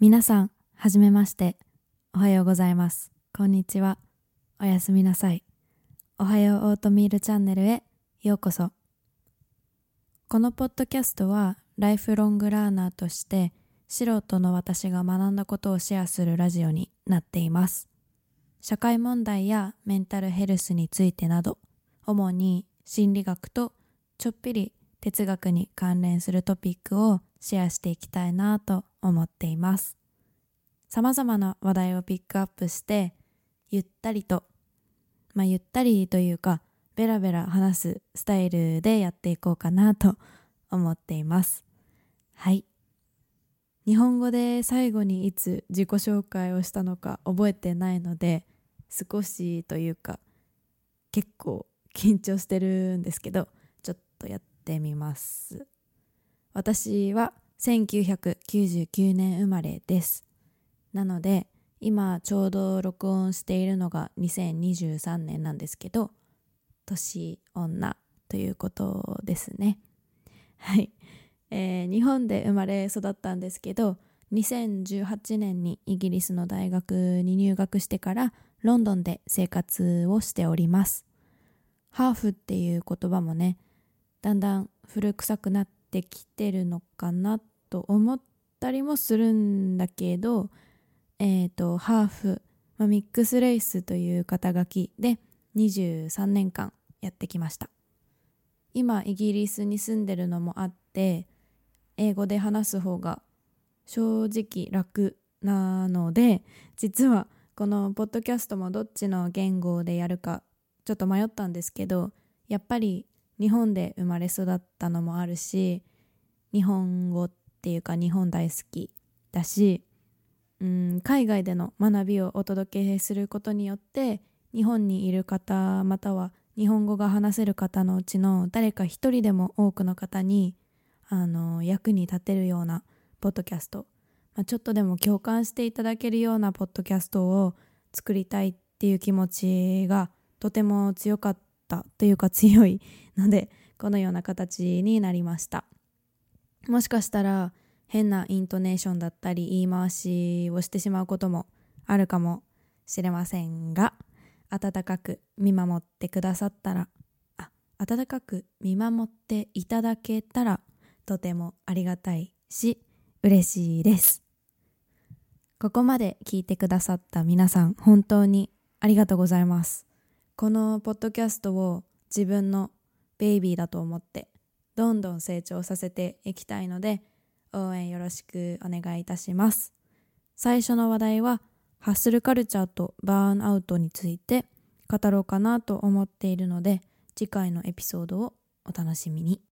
皆さん、はじめまして。おはようございます。こんにちは。おやすみなさい。おはようオートミールチャンネルへようこそ。このポッドキャストは、ライフロングラーナーとして、素人の私が学んだことをシェアするラジオになっています。社会問題やメンタルヘルスについてなど、主に心理学とちょっぴり哲学に関連するトピックをシェアしていきたいなと思っています。様々な話題をピックアップして、ゆったりと、まあゆったりというか、ベラベラ話すスタイルでやっていこうかなと思っています。はい。日本語で最後にいつ自己紹介をしたのか覚えてないので、少しというか、結構緊張してるんですけど、ちょっとやってみます。私は1999年生まれです。なので、今ちょうど録音しているのが2023年なんですけど、年女ということですね。はい。えー日本で生まれ育ったんですけど、2018年にイギリスの大学に入学してからロンドンで生活をしております。ハーフっていう言葉もね、だんだん古臭くなっててきてるのかなと思ったりもするんだけど、えっ、と、ハーフ、まあ、ミックスレイスという肩書きで23年間やってきました。今、イギリスに住んでるのもあって、英語で話す方が正直楽なので、実はこのポッドキャストもどっちの言語でやるかちょっと迷ったんですけど、やっぱり日本で生まれ育ったのもあるし、日本語っていうか日本大好きだし、うん、海外での学びをお届けすることによって日本にいる方または日本語が話せる方のうちの誰か一人でも多くの方にあの役に立てるようなポッドキャスト、まあ、ちょっとでも共感していただけるようなポッドキャストを作りたいっていう気持ちがとても強かったったというか強いのでこのような形になりました。もしかしたら変なイントネーションだったり言い回しをしてしまうこともあるかもしれませんが温かく見守ってくださったらあ温かく見守っていただけたらとてもありがたいし嬉しいです。ここまで聞いてくださった皆さん本当にありがとうございます。このポッドキャストを自分のベイビーだと思ってどんどん成長させていきたいので応援よろしくお願いいたします。最初の話題はハッスルカルチャーとバーンアウトについて語ろうかなと思っているので次回のエピソードをお楽しみに。